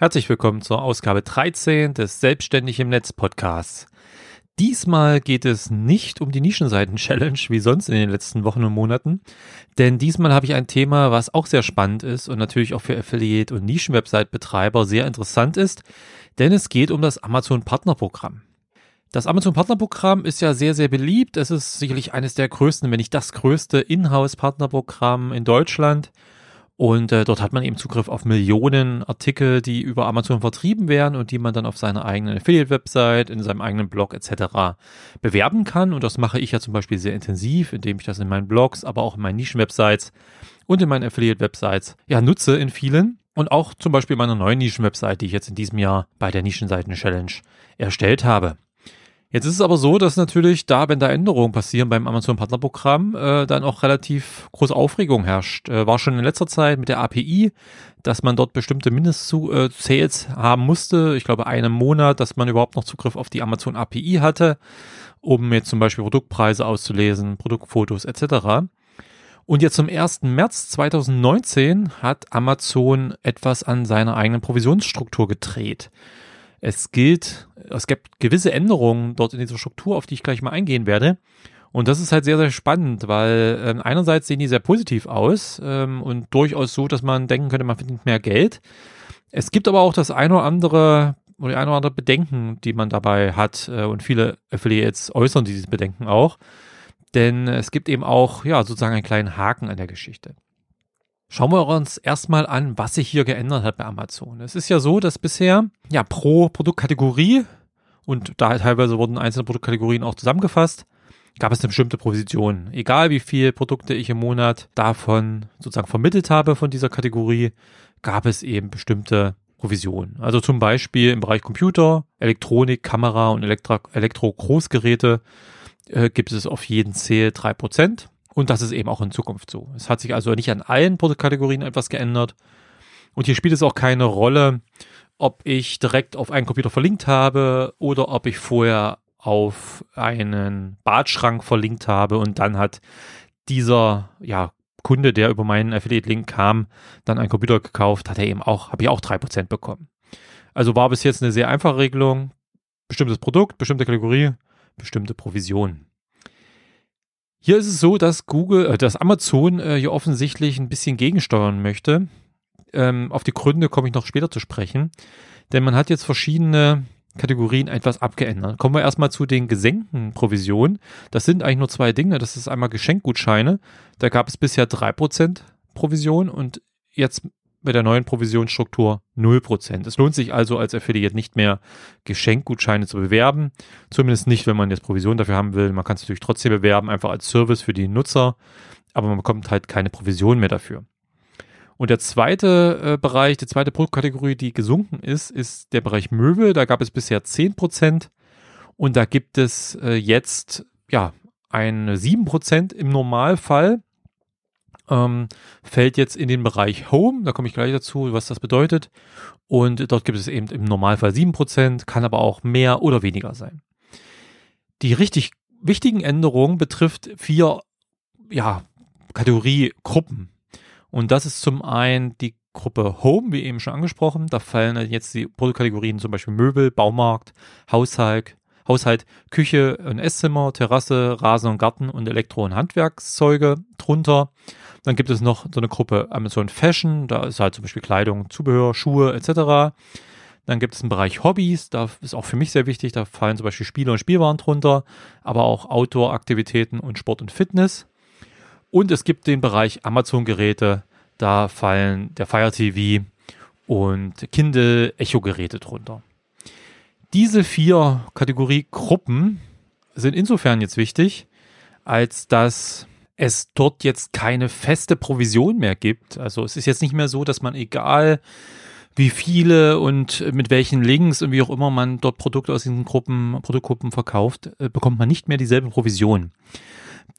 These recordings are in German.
Herzlich willkommen zur Ausgabe 13 des Selbstständig im Netz Podcasts. Diesmal geht es nicht um die Nischenseiten-Challenge wie sonst in den letzten Wochen und Monaten, denn diesmal habe ich ein Thema, was auch sehr spannend ist und natürlich auch für Affiliate- und Nischenwebsite-Betreiber sehr interessant ist, denn es geht um das Amazon Partnerprogramm. Das Amazon Partnerprogramm ist ja sehr, sehr beliebt. Es ist sicherlich eines der größten, wenn nicht das größte Inhouse-Partnerprogramm in Deutschland. Und äh, dort hat man eben Zugriff auf Millionen Artikel, die über Amazon vertrieben werden und die man dann auf seiner eigenen Affiliate-Website, in seinem eigenen Blog etc. bewerben kann. Und das mache ich ja zum Beispiel sehr intensiv, indem ich das in meinen Blogs, aber auch in meinen Nischen-Websites und in meinen Affiliate-Websites ja nutze in vielen. Und auch zum Beispiel meiner neuen Nischen-Website, die ich jetzt in diesem Jahr bei der Nischenseiten-Challenge erstellt habe. Jetzt ist es aber so, dass natürlich da, wenn da Änderungen passieren beim Amazon Partnerprogramm, äh, dann auch relativ große Aufregung herrscht. Äh, war schon in letzter Zeit mit der API, dass man dort bestimmte Mindest-Sales äh, haben musste. Ich glaube, einen Monat, dass man überhaupt noch Zugriff auf die Amazon API hatte, um jetzt zum Beispiel Produktpreise auszulesen, Produktfotos etc. Und jetzt zum 1. März 2019 hat Amazon etwas an seiner eigenen Provisionsstruktur gedreht. Es gilt, es gibt gewisse Änderungen dort in dieser Struktur, auf die ich gleich mal eingehen werde. Und das ist halt sehr, sehr spannend, weil ähm, einerseits sehen die sehr positiv aus ähm, und durchaus so, dass man denken könnte, man findet mehr Geld. Es gibt aber auch das eine oder andere oder eine oder andere Bedenken, die man dabei hat äh, und viele Affiliates äußern diese Bedenken auch. Denn es gibt eben auch, ja, sozusagen einen kleinen Haken an der Geschichte. Schauen wir uns erstmal an, was sich hier geändert hat bei Amazon. Es ist ja so, dass bisher ja pro Produktkategorie und da teilweise wurden einzelne Produktkategorien auch zusammengefasst, gab es eine bestimmte Provision. Egal wie viele Produkte ich im Monat davon sozusagen vermittelt habe von dieser Kategorie, gab es eben bestimmte Provisionen. Also zum Beispiel im Bereich Computer, Elektronik, Kamera und Elektro-Großgeräte äh, gibt es auf jeden drei Prozent. Und das ist eben auch in Zukunft so. Es hat sich also nicht an allen Produktkategorien etwas geändert. Und hier spielt es auch keine Rolle, ob ich direkt auf einen Computer verlinkt habe oder ob ich vorher auf einen Badschrank verlinkt habe und dann hat dieser ja, Kunde, der über meinen Affiliate-Link kam, dann einen Computer gekauft, hat er eben auch, habe ich auch drei Prozent bekommen. Also war bis jetzt eine sehr einfache Regelung. Bestimmtes Produkt, bestimmte Kategorie, bestimmte Provision. Hier ist es so, dass Google, äh, dass Amazon äh, hier offensichtlich ein bisschen gegensteuern möchte. Ähm, auf die Gründe komme ich noch später zu sprechen. Denn man hat jetzt verschiedene Kategorien etwas abgeändert. Kommen wir erstmal zu den gesenkten Provisionen. Das sind eigentlich nur zwei Dinge. Das ist einmal Geschenkgutscheine. Da gab es bisher drei Prozent Provision und jetzt mit der neuen Provisionsstruktur 0%. Es lohnt sich also als Affiliate nicht mehr Geschenkgutscheine zu bewerben. Zumindest nicht, wenn man jetzt Provision dafür haben will. Man kann es natürlich trotzdem bewerben, einfach als Service für die Nutzer, aber man bekommt halt keine Provision mehr dafür. Und der zweite äh, Bereich, die zweite Produktkategorie, die gesunken ist, ist der Bereich Möbel. Da gab es bisher 10% und da gibt es äh, jetzt ja ein 7% im Normalfall ähm, fällt jetzt in den Bereich Home. Da komme ich gleich dazu, was das bedeutet. Und dort gibt es eben im Normalfall 7%, kann aber auch mehr oder weniger sein. Die richtig wichtigen Änderungen betrifft vier ja, Kategoriegruppen. Und das ist zum einen die Gruppe Home, wie eben schon angesprochen. Da fallen jetzt die Produktkategorien zum Beispiel Möbel, Baumarkt, Haushalt, Haushalt, Küche und Esszimmer, Terrasse, Rasen und Garten und Elektro- und Handwerkszeuge drunter. Dann gibt es noch so eine Gruppe Amazon Fashion, da ist halt zum Beispiel Kleidung, Zubehör, Schuhe etc. Dann gibt es einen Bereich Hobbys, da ist auch für mich sehr wichtig, da fallen zum Beispiel Spiele und Spielwaren drunter, aber auch Outdoor-Aktivitäten und Sport und Fitness. Und es gibt den Bereich Amazon-Geräte, da fallen der Fire TV und Kindle Echo-Geräte drunter. Diese vier Kategoriegruppen sind insofern jetzt wichtig, als dass es dort jetzt keine feste Provision mehr gibt. Also es ist jetzt nicht mehr so, dass man egal wie viele und mit welchen Links und wie auch immer man dort Produkte aus diesen Gruppen, Produktgruppen verkauft, äh, bekommt man nicht mehr dieselbe Provision.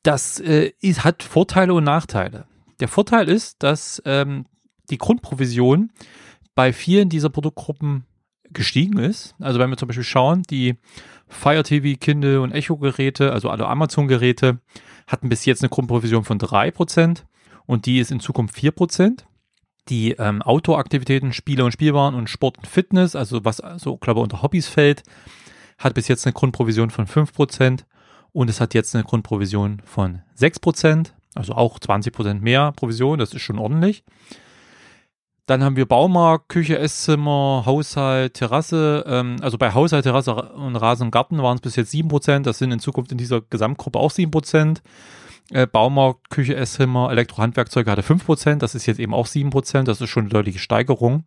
Das äh, ist, hat Vorteile und Nachteile. Der Vorteil ist, dass ähm, die Grundprovision bei vielen dieser Produktgruppen gestiegen ist. Also wenn wir zum Beispiel schauen, die Fire TV, Kindle und Echo Geräte, also alle Amazon Geräte, hatten bis jetzt eine Grundprovision von 3% und die ist in Zukunft 4%. Die ähm, Outdoor-Aktivitäten, Spiele und Spielwaren und Sport und Fitness, also was so, glaube ich, unter Hobbys fällt, hat bis jetzt eine Grundprovision von 5% und es hat jetzt eine Grundprovision von 6%, also auch 20% mehr Provision, das ist schon ordentlich. Dann haben wir Baumarkt, Küche, Esszimmer, Haushalt, Terrasse. Ähm, also bei Haushalt, Terrasse und Rasen und Garten waren es bis jetzt 7%. Das sind in Zukunft in dieser Gesamtgruppe auch 7%. Äh, Baumarkt, Küche, Esszimmer, Elektrohandwerkzeuge hatte 5%. Das ist jetzt eben auch 7%. Das ist schon eine deutliche Steigerung.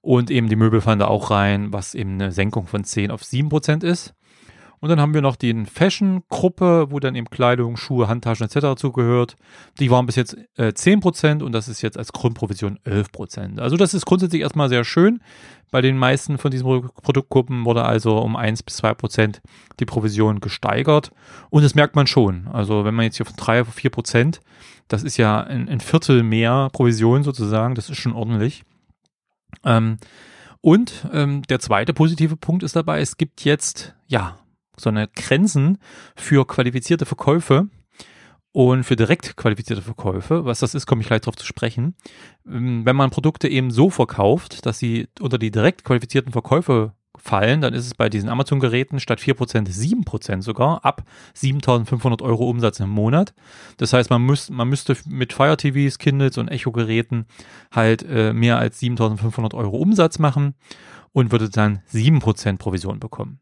Und eben die Möbel fallen da auch rein, was eben eine Senkung von 10 auf 7% ist. Und dann haben wir noch die Fashion-Gruppe, wo dann eben Kleidung, Schuhe, Handtaschen etc. zugehört. Die waren bis jetzt äh, 10% und das ist jetzt als Grundprovision 11%. Also das ist grundsätzlich erstmal sehr schön. Bei den meisten von diesen Produktgruppen wurde also um 1 bis 2% die Provision gesteigert. Und das merkt man schon. Also wenn man jetzt hier von 3 auf 4%, das ist ja ein, ein Viertel mehr Provision sozusagen, das ist schon ordentlich. Ähm, und ähm, der zweite positive Punkt ist dabei, es gibt jetzt, ja, so eine Grenzen für qualifizierte Verkäufe und für direkt qualifizierte Verkäufe. Was das ist, komme ich gleich darauf zu sprechen. Ähm, wenn man Produkte eben so verkauft, dass sie unter die direkt qualifizierten Verkäufe fallen, dann ist es bei diesen Amazon-Geräten statt 4% 7% sogar ab 7.500 Euro Umsatz im Monat. Das heißt, man, müsst, man müsste mit Fire TVs, Kindles und Echo-Geräten halt äh, mehr als 7.500 Euro Umsatz machen und würde dann 7% Provision bekommen.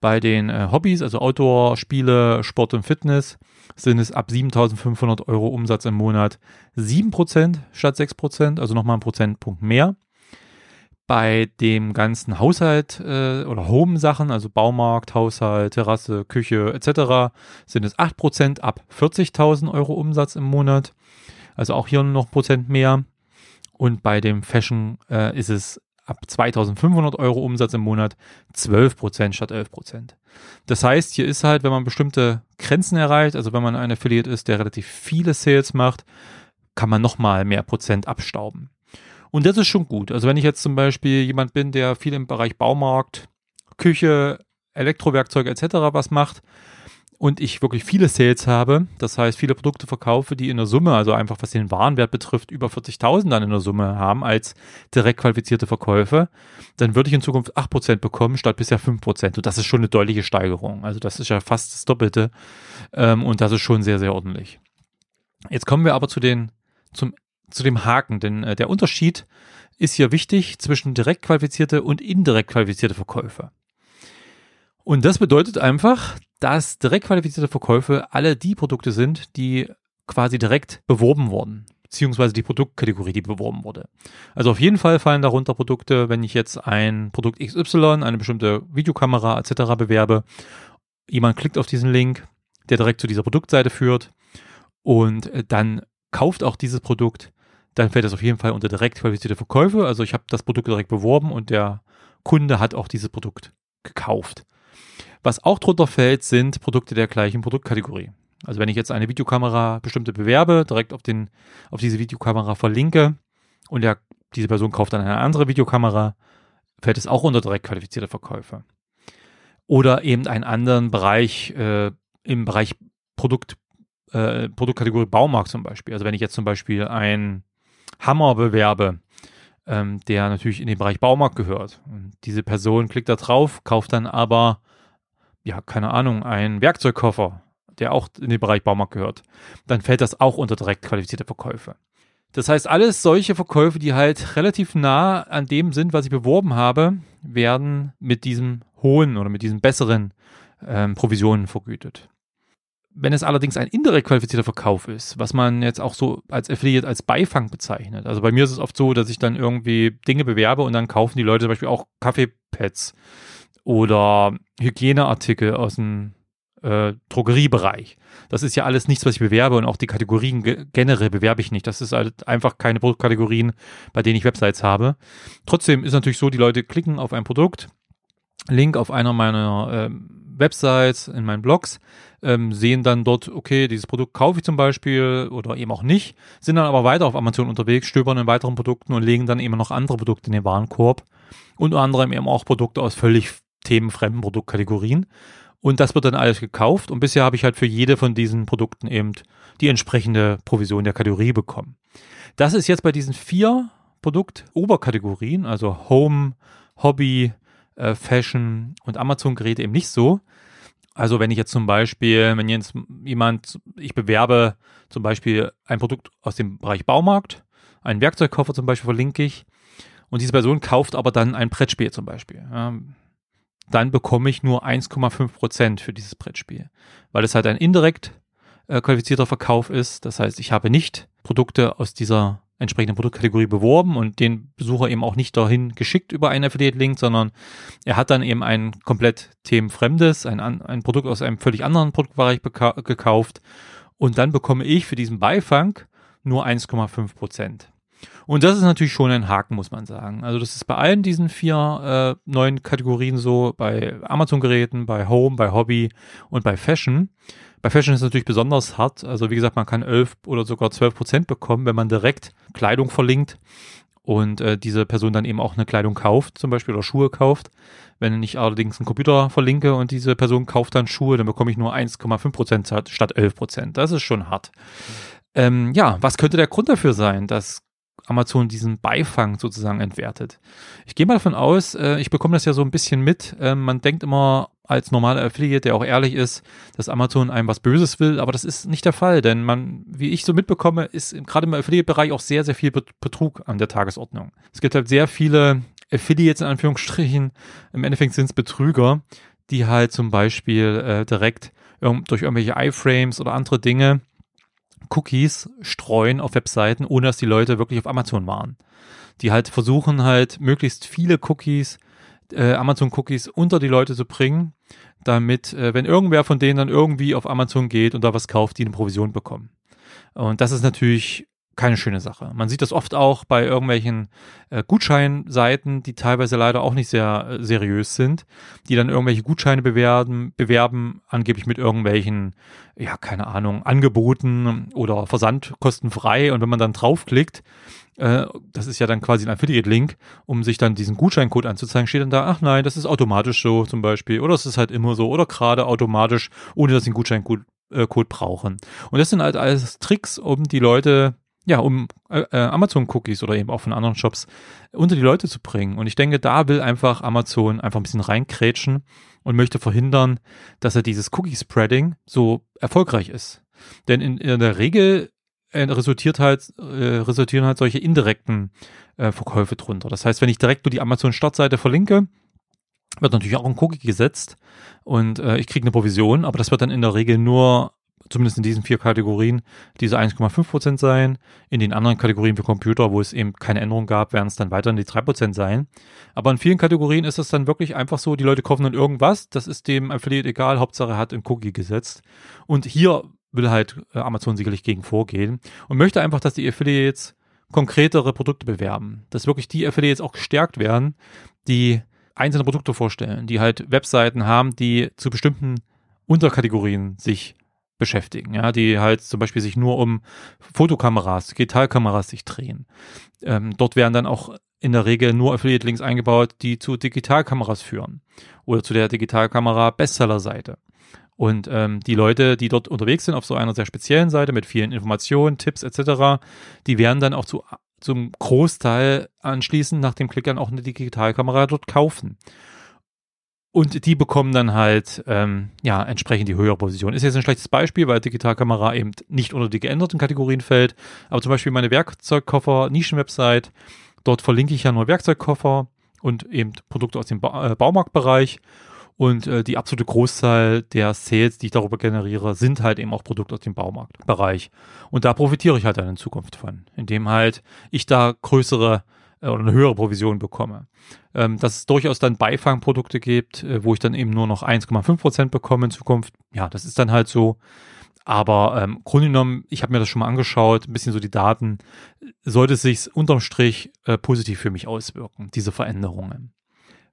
Bei den äh, Hobbys, also Outdoor, Spiele, Sport und Fitness, sind es ab 7.500 Euro Umsatz im Monat 7% statt 6%, also nochmal ein Prozentpunkt mehr. Bei dem ganzen Haushalt äh, oder Home-Sachen, also Baumarkt, Haushalt, Terrasse, Küche etc., sind es 8% ab 40.000 Euro Umsatz im Monat. Also auch hier noch Prozent mehr. Und bei dem Fashion äh, ist es ab 2500 Euro Umsatz im Monat 12 Prozent statt 11 Prozent. Das heißt, hier ist halt, wenn man bestimmte Grenzen erreicht, also wenn man ein Affiliate ist, der relativ viele Sales macht, kann man nochmal mehr Prozent abstauben. Und das ist schon gut. Also wenn ich jetzt zum Beispiel jemand bin, der viel im Bereich Baumarkt, Küche, Elektrowerkzeuge etc. was macht, und ich wirklich viele Sales habe, das heißt viele Produkte verkaufe, die in der Summe, also einfach was den Warenwert betrifft, über 40.000 dann in der Summe haben als direkt qualifizierte Verkäufe, dann würde ich in Zukunft 8% bekommen statt bisher 5%. Und das ist schon eine deutliche Steigerung. Also das ist ja fast das Doppelte ähm, und das ist schon sehr, sehr ordentlich. Jetzt kommen wir aber zu den, zum, zu dem Haken, denn äh, der Unterschied ist hier wichtig zwischen direkt qualifizierte und indirekt qualifizierte Verkäufe. Und das bedeutet einfach, dass direkt qualifizierte Verkäufe alle die Produkte sind, die quasi direkt beworben wurden, beziehungsweise die Produktkategorie, die beworben wurde. Also auf jeden Fall fallen darunter Produkte, wenn ich jetzt ein Produkt XY, eine bestimmte Videokamera etc. bewerbe, jemand klickt auf diesen Link, der direkt zu dieser Produktseite führt und äh, dann kauft auch dieses Produkt, dann fällt das auf jeden Fall unter direkt qualifizierte Verkäufe. Also ich habe das Produkt direkt beworben und der Kunde hat auch dieses Produkt gekauft. Was auch drunter fällt, sind Produkte der gleichen Produktkategorie. Also wenn ich jetzt eine Videokamera bestimmte bewerbe, direkt auf, den, auf diese Videokamera verlinke und der, diese Person kauft dann eine andere Videokamera, fällt es auch unter direkt qualifizierte Verkäufe. Oder eben einen anderen Bereich äh, im Bereich Produkt, äh, Produktkategorie Baumarkt zum Beispiel. Also wenn ich jetzt zum Beispiel einen Hammer bewerbe, ähm, der natürlich in den Bereich Baumarkt gehört. Und diese Person klickt da drauf, kauft dann aber ja, keine Ahnung, ein Werkzeugkoffer, der auch in den Bereich Baumarkt gehört, dann fällt das auch unter direkt qualifizierte Verkäufe. Das heißt, alles solche Verkäufe, die halt relativ nah an dem sind, was ich beworben habe, werden mit diesem hohen oder mit diesen besseren ähm, Provisionen vergütet. Wenn es allerdings ein indirekt qualifizierter Verkauf ist, was man jetzt auch so als Affiliate als Beifang bezeichnet. Also bei mir ist es oft so, dass ich dann irgendwie Dinge bewerbe und dann kaufen die Leute zum Beispiel auch Kaffeepads oder Hygieneartikel aus dem äh, Drogeriebereich. Das ist ja alles nichts, was ich bewerbe und auch die Kategorien ge generell bewerbe ich nicht. Das ist halt einfach keine Produktkategorien, bei denen ich Websites habe. Trotzdem ist natürlich so, die Leute klicken auf ein Produkt, Link auf einer meiner ähm, Websites, in meinen Blogs, ähm, sehen dann dort, okay, dieses Produkt kaufe ich zum Beispiel oder eben auch nicht, sind dann aber weiter auf Amazon unterwegs, stöbern in weiteren Produkten und legen dann eben noch andere Produkte in den Warenkorb. Unter anderem eben auch Produkte aus völlig themenfremden Produktkategorien. Und das wird dann alles gekauft. Und bisher habe ich halt für jede von diesen Produkten eben die entsprechende Provision der Kategorie bekommen. Das ist jetzt bei diesen vier Produkt-Oberkategorien, also Home, Hobby, äh, Fashion und Amazon-Geräte eben nicht so. Also wenn ich jetzt zum Beispiel, wenn jetzt jemand, ich bewerbe zum Beispiel ein Produkt aus dem Bereich Baumarkt, einen Werkzeugkoffer zum Beispiel verlinke ich und diese Person kauft aber dann ein Brettspiel zum Beispiel. Ja, dann bekomme ich nur 1,5 Prozent für dieses Brettspiel, weil es halt ein indirekt äh, qualifizierter Verkauf ist. Das heißt, ich habe nicht Produkte aus dieser entsprechenden Produktkategorie beworben und den Besucher eben auch nicht dahin geschickt über einen Affiliate-Link, sondern er hat dann eben ein komplett themenfremdes, ein, ein Produkt aus einem völlig anderen Produktbereich gekauft und dann bekomme ich für diesen Beifang nur 1,5 Prozent. Und das ist natürlich schon ein Haken, muss man sagen. Also das ist bei allen diesen vier äh, neuen Kategorien so, bei Amazon-Geräten, bei Home, bei Hobby und bei Fashion. Bei Fashion ist es natürlich besonders hart. Also wie gesagt, man kann 11 oder sogar 12 Prozent bekommen, wenn man direkt Kleidung verlinkt und äh, diese Person dann eben auch eine Kleidung kauft, zum Beispiel oder Schuhe kauft. Wenn ich allerdings einen Computer verlinke und diese Person kauft dann Schuhe, dann bekomme ich nur 1,5 Prozent statt 11 Prozent. Das ist schon hart. Ähm, ja, was könnte der Grund dafür sein, dass Amazon diesen Beifang sozusagen entwertet. Ich gehe mal davon aus, äh, ich bekomme das ja so ein bisschen mit. Äh, man denkt immer als normaler Affiliate, der auch ehrlich ist, dass Amazon einem was Böses will, aber das ist nicht der Fall, denn man, wie ich so mitbekomme, ist gerade im Affiliate-Bereich auch sehr, sehr viel Betrug an der Tagesordnung. Es gibt halt sehr viele Affiliates in Anführungsstrichen, im Endeffekt sind es Betrüger, die halt zum Beispiel äh, direkt durch irgendwelche iFrames oder andere Dinge Cookies streuen auf Webseiten, ohne dass die Leute wirklich auf Amazon waren. Die halt versuchen halt möglichst viele Cookies, äh, Amazon-Cookies unter die Leute zu bringen, damit, äh, wenn irgendwer von denen dann irgendwie auf Amazon geht und da was kauft, die eine Provision bekommen. Und das ist natürlich keine schöne Sache. Man sieht das oft auch bei irgendwelchen äh, Gutscheinseiten, die teilweise leider auch nicht sehr äh, seriös sind, die dann irgendwelche Gutscheine bewerben, bewerben, angeblich mit irgendwelchen, ja, keine Ahnung, Angeboten oder Versand kostenfrei. Und wenn man dann draufklickt, äh, das ist ja dann quasi ein Affiliate-Link, um sich dann diesen Gutscheincode anzuzeigen, steht dann da, ach nein, das ist automatisch so zum Beispiel, oder es ist halt immer so, oder gerade automatisch, ohne dass sie einen Gutscheincode äh, Code brauchen. Und das sind halt alles Tricks, um die Leute ja, um äh, äh, Amazon-Cookies oder eben auch von anderen Shops unter die Leute zu bringen. Und ich denke, da will einfach Amazon einfach ein bisschen reinkrätschen und möchte verhindern, dass er dieses Cookie-Spreading so erfolgreich ist. Denn in, in der Regel äh, resultiert halt, äh, resultieren halt solche indirekten äh, Verkäufe drunter. Das heißt, wenn ich direkt nur die Amazon-Startseite verlinke, wird natürlich auch ein Cookie gesetzt und äh, ich kriege eine Provision, aber das wird dann in der Regel nur zumindest in diesen vier Kategorien, diese 1,5 Prozent sein. In den anderen Kategorien für Computer, wo es eben keine Änderung gab, werden es dann weiterhin die 3 Prozent sein. Aber in vielen Kategorien ist es dann wirklich einfach so, die Leute kaufen dann irgendwas, das ist dem Affiliate egal, Hauptsache hat ein Cookie gesetzt. Und hier will halt äh, Amazon sicherlich gegen vorgehen und möchte einfach, dass die Affiliates konkretere Produkte bewerben. Dass wirklich die Affiliates auch gestärkt werden, die einzelne Produkte vorstellen, die halt Webseiten haben, die zu bestimmten Unterkategorien sich beschäftigen, ja, die halt zum Beispiel sich nur um Fotokameras, Digitalkameras sich drehen. Ähm, dort werden dann auch in der Regel nur Affiliate-Links eingebaut, die zu Digitalkameras führen oder zu der Digitalkamera Bestseller-Seite. Und ähm, die Leute, die dort unterwegs sind auf so einer sehr speziellen Seite mit vielen Informationen, Tipps etc., die werden dann auch zu, zum Großteil anschließend nach dem Klick dann auch eine Digitalkamera dort kaufen. Und die bekommen dann halt ähm, ja entsprechend die höhere Position. Ist jetzt ein schlechtes Beispiel, weil Digitalkamera eben nicht unter die geänderten Kategorien fällt. Aber zum Beispiel meine Werkzeugkoffer Nischenwebsite, dort verlinke ich ja nur Werkzeugkoffer und eben Produkte aus dem ba äh, Baumarktbereich. Und äh, die absolute Großzahl der Sales, die ich darüber generiere, sind halt eben auch Produkte aus dem Baumarktbereich. Und da profitiere ich halt dann in Zukunft von, indem halt ich da größere oder eine höhere Provision bekomme. Ähm, dass es durchaus dann Beifangprodukte gibt, äh, wo ich dann eben nur noch 1,5 Prozent bekomme in Zukunft. Ja, das ist dann halt so. Aber ähm, Grunde genommen, ich habe mir das schon mal angeschaut, ein bisschen so die Daten, sollte es sich unterm Strich äh, positiv für mich auswirken, diese Veränderungen.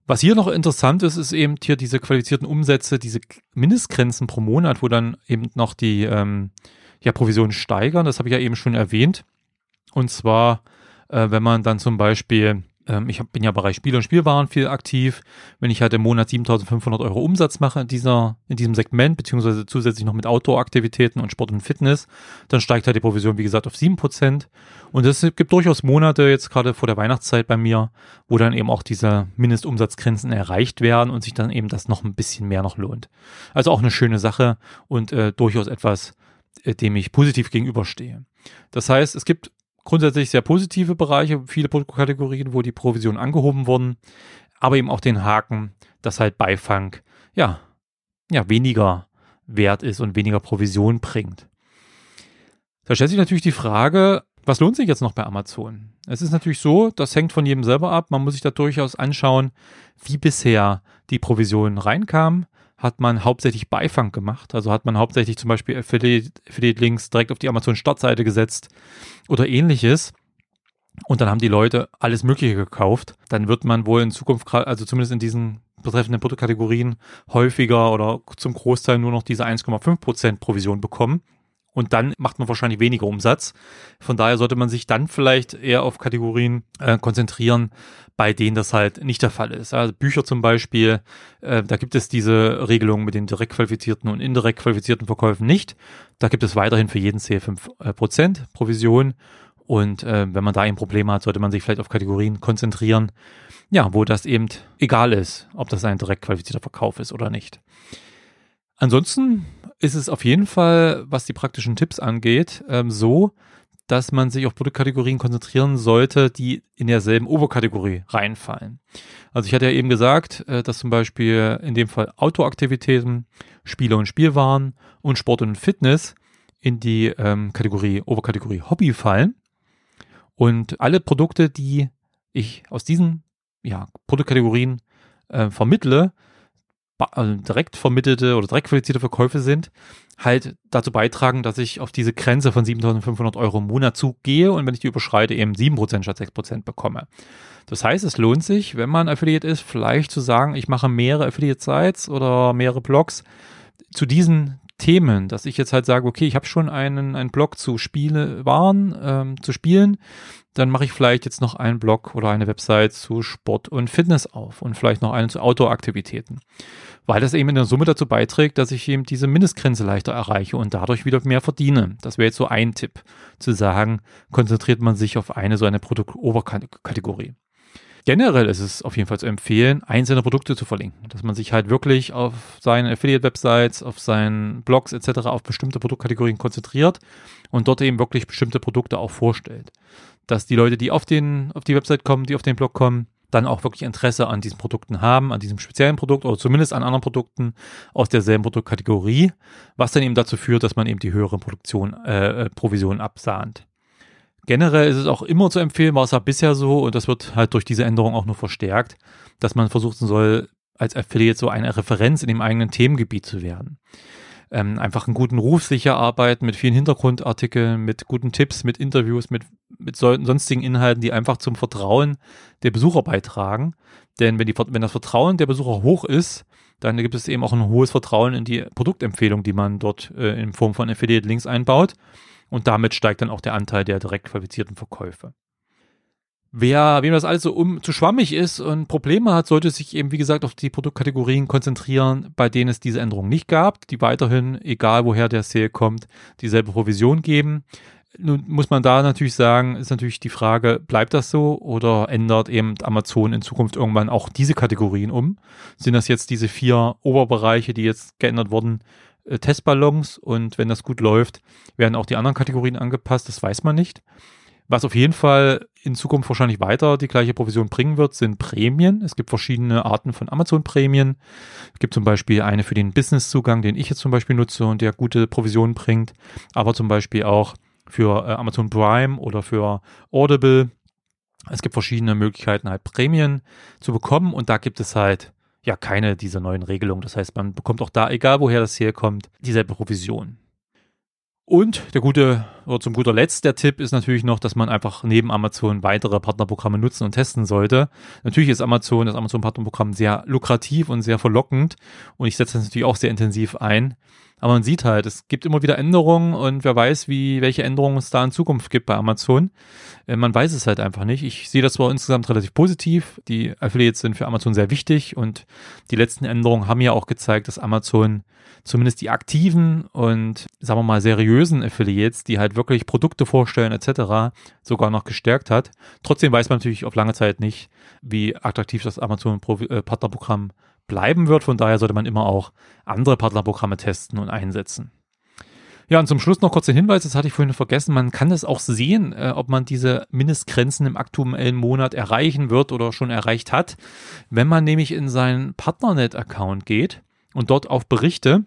Was hier noch interessant ist, ist eben hier diese qualifizierten Umsätze, diese Mindestgrenzen pro Monat, wo dann eben noch die ähm, ja, Provisionen steigern. Das habe ich ja eben schon erwähnt. Und zwar äh, wenn man dann zum Beispiel ähm, ich hab, bin ja Bereich Spiele und Spielwaren viel aktiv. Wenn ich halt im Monat 7500 Euro Umsatz mache in dieser, in diesem Segment, beziehungsweise zusätzlich noch mit Outdoor-Aktivitäten und Sport und Fitness, dann steigt halt die Provision, wie gesagt, auf 7%. Und es gibt durchaus Monate, jetzt gerade vor der Weihnachtszeit bei mir, wo dann eben auch diese Mindestumsatzgrenzen erreicht werden und sich dann eben das noch ein bisschen mehr noch lohnt. Also auch eine schöne Sache und äh, durchaus etwas, äh, dem ich positiv gegenüberstehe. Das heißt, es gibt grundsätzlich sehr positive Bereiche, viele Produktkategorien, wo die Provisionen angehoben wurden, aber eben auch den Haken, dass halt Beifang ja, ja weniger wert ist und weniger Provision bringt. Da stellt sich natürlich die Frage, was lohnt sich jetzt noch bei Amazon? Es ist natürlich so, das hängt von jedem selber ab. Man muss sich da durchaus anschauen, wie bisher die Provisionen reinkamen hat man hauptsächlich Beifang gemacht. Also hat man hauptsächlich zum Beispiel Affiliate-Links direkt auf die Amazon-Startseite gesetzt oder ähnliches. Und dann haben die Leute alles Mögliche gekauft. Dann wird man wohl in Zukunft, also zumindest in diesen betreffenden Produktkategorien, häufiger oder zum Großteil nur noch diese 1,5% Provision bekommen und dann macht man wahrscheinlich weniger Umsatz. Von daher sollte man sich dann vielleicht eher auf Kategorien äh, konzentrieren, bei denen das halt nicht der Fall ist. Also Bücher zum Beispiel, äh, da gibt es diese Regelung mit den direkt qualifizierten und indirekt qualifizierten Verkäufen nicht. Da gibt es weiterhin für jeden c 5 äh, Prozent Provision. Und äh, wenn man da ein Problem hat, sollte man sich vielleicht auf Kategorien konzentrieren, ja, wo das eben egal ist, ob das ein direkt qualifizierter Verkauf ist oder nicht. Ansonsten ist es auf jeden Fall, was die praktischen Tipps angeht, ähm, so, dass man sich auf Produktkategorien konzentrieren sollte, die in derselben Oberkategorie reinfallen. Also ich hatte ja eben gesagt, äh, dass zum Beispiel in dem Fall Outdoor-Aktivitäten, Spiele und Spielwaren und Sport und Fitness in die ähm, Kategorie, Oberkategorie Hobby fallen. Und alle Produkte, die ich aus diesen ja, Produktkategorien äh, vermittle, also direkt vermittelte oder direkt qualifizierte Verkäufe sind, halt dazu beitragen, dass ich auf diese Grenze von 7.500 Euro im Monat zugehe und wenn ich die überschreite, eben 7% statt 6% bekomme. Das heißt, es lohnt sich, wenn man Affiliate ist, vielleicht zu sagen, ich mache mehrere Affiliate-Sites oder mehrere Blogs zu diesen Themen, dass ich jetzt halt sage, okay, ich habe schon einen, einen Blog zu Spiele, Waren, ähm, zu Spielen, dann mache ich vielleicht jetzt noch einen Blog oder eine Website zu Sport und Fitness auf und vielleicht noch einen zu Outdoor-Aktivitäten. Weil das eben in der Summe dazu beiträgt, dass ich eben diese Mindestgrenze leichter erreiche und dadurch wieder mehr verdiene. Das wäre jetzt so ein Tipp, zu sagen, konzentriert man sich auf eine so eine Produktoberkategorie. Generell ist es auf jeden Fall zu empfehlen, einzelne Produkte zu verlinken, dass man sich halt wirklich auf seine Affiliate-Websites, auf seinen Blogs etc. auf bestimmte Produktkategorien konzentriert und dort eben wirklich bestimmte Produkte auch vorstellt dass die Leute, die auf, den, auf die Website kommen, die auf den Blog kommen, dann auch wirklich Interesse an diesen Produkten haben, an diesem speziellen Produkt oder zumindest an anderen Produkten aus derselben Produktkategorie, was dann eben dazu führt, dass man eben die höhere Produktion, äh, äh Provision absahnt. Generell ist es auch immer zu empfehlen, war es ja bisher so und das wird halt durch diese Änderung auch nur verstärkt, dass man versuchen soll, als Affiliate so eine Referenz in dem eigenen Themengebiet zu werden ähm, einfach einen guten Ruf sicher arbeiten mit vielen Hintergrundartikeln, mit guten Tipps, mit Interviews, mit, mit sonstigen Inhalten, die einfach zum Vertrauen der Besucher beitragen. Denn wenn, die, wenn das Vertrauen der Besucher hoch ist, dann gibt es eben auch ein hohes Vertrauen in die Produktempfehlung, die man dort äh, in Form von Affiliate Links einbaut. Und damit steigt dann auch der Anteil der direkt qualifizierten Verkäufe. Wer, wem das alles so um, zu schwammig ist und Probleme hat, sollte sich eben, wie gesagt, auf die Produktkategorien konzentrieren, bei denen es diese Änderung nicht gab, die weiterhin, egal woher der Sale kommt, dieselbe Provision geben. Nun muss man da natürlich sagen, ist natürlich die Frage, bleibt das so oder ändert eben Amazon in Zukunft irgendwann auch diese Kategorien um? Sind das jetzt diese vier Oberbereiche, die jetzt geändert wurden, äh, Testballons und wenn das gut läuft, werden auch die anderen Kategorien angepasst? Das weiß man nicht. Was auf jeden Fall in Zukunft wahrscheinlich weiter die gleiche Provision bringen wird, sind Prämien. Es gibt verschiedene Arten von Amazon-Prämien. Es gibt zum Beispiel eine für den Business-Zugang, den ich jetzt zum Beispiel nutze und der gute Provisionen bringt, aber zum Beispiel auch für äh, Amazon Prime oder für Audible. Es gibt verschiedene Möglichkeiten, halt Prämien zu bekommen und da gibt es halt ja keine dieser neuen Regelungen. Das heißt, man bekommt auch da, egal woher das herkommt, dieselbe Provision. Und der gute, oder zum guter Letzt, der Tipp ist natürlich noch, dass man einfach neben Amazon weitere Partnerprogramme nutzen und testen sollte. Natürlich ist Amazon, das Amazon Partnerprogramm sehr lukrativ und sehr verlockend und ich setze das natürlich auch sehr intensiv ein. Aber man sieht halt, es gibt immer wieder Änderungen und wer weiß, wie, welche Änderungen es da in Zukunft gibt bei Amazon. Äh, man weiß es halt einfach nicht. Ich sehe das zwar insgesamt relativ positiv. Die Affiliates sind für Amazon sehr wichtig und die letzten Änderungen haben ja auch gezeigt, dass Amazon zumindest die aktiven und sagen wir mal seriösen Affiliates, die halt wirklich Produkte vorstellen etc., sogar noch gestärkt hat. Trotzdem weiß man natürlich auf lange Zeit nicht, wie attraktiv das Amazon äh, Partnerprogramm bleiben wird. Von daher sollte man immer auch andere Partnerprogramme testen und einsetzen. Ja, und zum Schluss noch kurz den Hinweis, das hatte ich vorhin vergessen, man kann das auch sehen, äh, ob man diese Mindestgrenzen im aktuellen Monat erreichen wird oder schon erreicht hat, wenn man nämlich in seinen Partnernet-Account geht und dort auf Berichte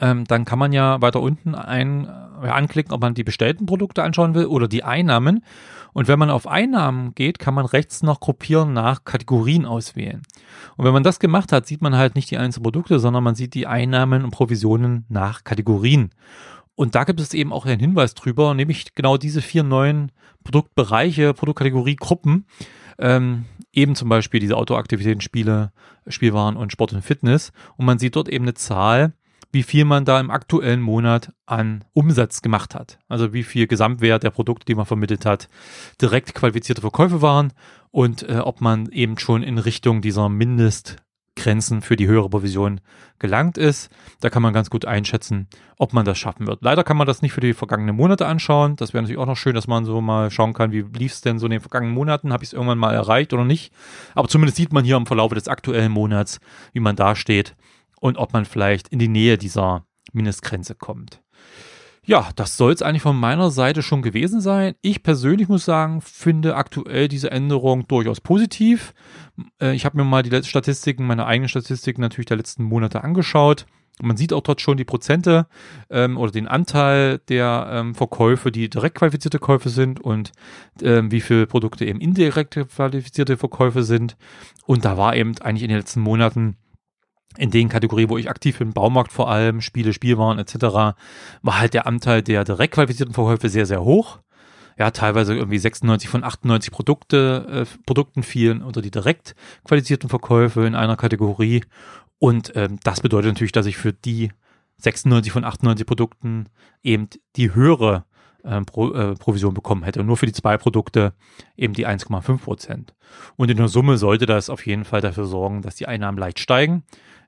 ähm, dann kann man ja weiter unten ein, anklicken, ob man die bestellten Produkte anschauen will oder die Einnahmen. Und wenn man auf Einnahmen geht, kann man rechts noch gruppieren nach Kategorien auswählen. Und wenn man das gemacht hat, sieht man halt nicht die einzelnen Produkte, sondern man sieht die Einnahmen und Provisionen nach Kategorien. Und da gibt es eben auch einen Hinweis drüber, nämlich genau diese vier neuen Produktbereiche, Produktkategoriegruppen. Ähm, eben zum Beispiel diese Autoaktivitäten, Spiele, Spielwaren und Sport und Fitness. Und man sieht dort eben eine Zahl, wie viel man da im aktuellen Monat an Umsatz gemacht hat. Also wie viel Gesamtwert der Produkte, die man vermittelt hat, direkt qualifizierte Verkäufe waren und äh, ob man eben schon in Richtung dieser Mindestgrenzen für die höhere Provision gelangt ist. Da kann man ganz gut einschätzen, ob man das schaffen wird. Leider kann man das nicht für die vergangenen Monate anschauen. Das wäre natürlich auch noch schön, dass man so mal schauen kann, wie lief es denn so in den vergangenen Monaten? Habe ich es irgendwann mal erreicht oder nicht? Aber zumindest sieht man hier im Verlauf des aktuellen Monats, wie man da steht und ob man vielleicht in die Nähe dieser Mindestgrenze kommt. Ja, das soll es eigentlich von meiner Seite schon gewesen sein. Ich persönlich muss sagen, finde aktuell diese Änderung durchaus positiv. Äh, ich habe mir mal die Statistiken, meine eigenen Statistiken natürlich der letzten Monate angeschaut. Man sieht auch dort schon die Prozente ähm, oder den Anteil der ähm, Verkäufe, die direkt qualifizierte Käufe sind und ähm, wie viele Produkte eben indirekt qualifizierte Verkäufe sind. Und da war eben eigentlich in den letzten Monaten in den Kategorien, wo ich aktiv bin, Baumarkt vor allem, Spiele, Spielwaren etc., war halt der Anteil der direkt qualifizierten Verkäufe sehr, sehr hoch. Ja, teilweise irgendwie 96 von 98 Produkte, äh, Produkten fielen unter die direkt qualifizierten Verkäufe in einer Kategorie. Und ähm, das bedeutet natürlich, dass ich für die 96 von 98 Produkten eben die höhere ähm, Pro, äh, Provision bekommen hätte. Und nur für die zwei Produkte eben die 1,5 Prozent. Und in der Summe sollte das auf jeden Fall dafür sorgen, dass die Einnahmen leicht steigen.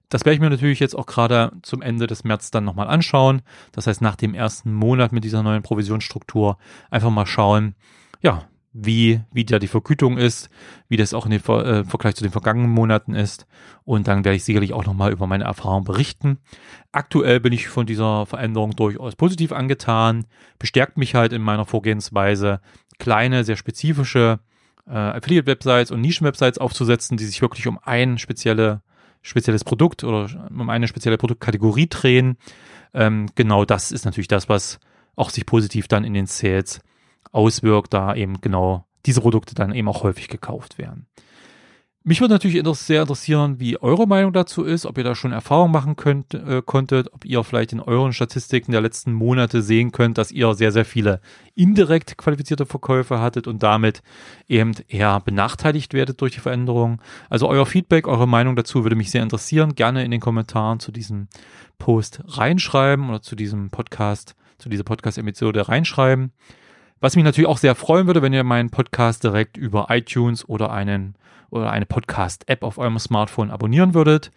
Das werde ich mir natürlich jetzt auch gerade zum Ende des März dann nochmal anschauen. Das heißt, nach dem ersten Monat mit dieser neuen Provisionsstruktur einfach mal schauen, ja, wie, wie da die Vergütung ist, wie das auch in dem äh, Vergleich zu den vergangenen Monaten ist. Und dann werde ich sicherlich auch nochmal über meine Erfahrung berichten. Aktuell bin ich von dieser Veränderung durchaus positiv angetan, bestärkt mich halt in meiner Vorgehensweise, kleine, sehr spezifische äh, Affiliate-Websites und Nischen-Websites aufzusetzen, die sich wirklich um ein spezielle spezielles Produkt oder um eine spezielle Produktkategorie drehen. Ähm, genau das ist natürlich das, was auch sich positiv dann in den Sales auswirkt, da eben genau diese Produkte dann eben auch häufig gekauft werden. Mich würde natürlich sehr interessieren, wie eure Meinung dazu ist, ob ihr da schon Erfahrung machen könnt, äh, konntet, ob ihr vielleicht in euren Statistiken der letzten Monate sehen könnt, dass ihr sehr, sehr viele indirekt qualifizierte Verkäufe hattet und damit eben eher benachteiligt werdet durch die Veränderung. Also euer Feedback, eure Meinung dazu würde mich sehr interessieren. Gerne in den Kommentaren zu diesem Post reinschreiben oder zu diesem Podcast, zu dieser Podcast-Episode reinschreiben. Was mich natürlich auch sehr freuen würde, wenn ihr meinen Podcast direkt über iTunes oder einen oder eine Podcast-App auf eurem Smartphone abonnieren würdet.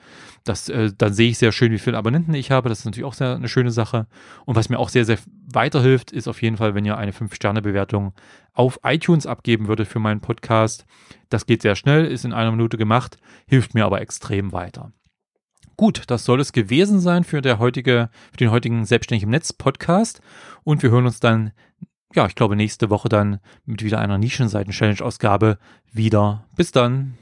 Das, äh, dann sehe ich sehr schön, wie viele Abonnenten ich habe. Das ist natürlich auch sehr eine schöne Sache. Und was mir auch sehr, sehr weiterhilft, ist auf jeden Fall, wenn ihr eine 5-Sterne-Bewertung auf iTunes abgeben würdet für meinen Podcast. Das geht sehr schnell, ist in einer Minute gemacht, hilft mir aber extrem weiter. Gut, das soll es gewesen sein für, der heutige, für den heutigen Selbstständig im Netz Podcast. Und wir hören uns dann ja, ich glaube nächste Woche dann mit wieder einer Nischenseiten-Challenge-Ausgabe wieder. Bis dann.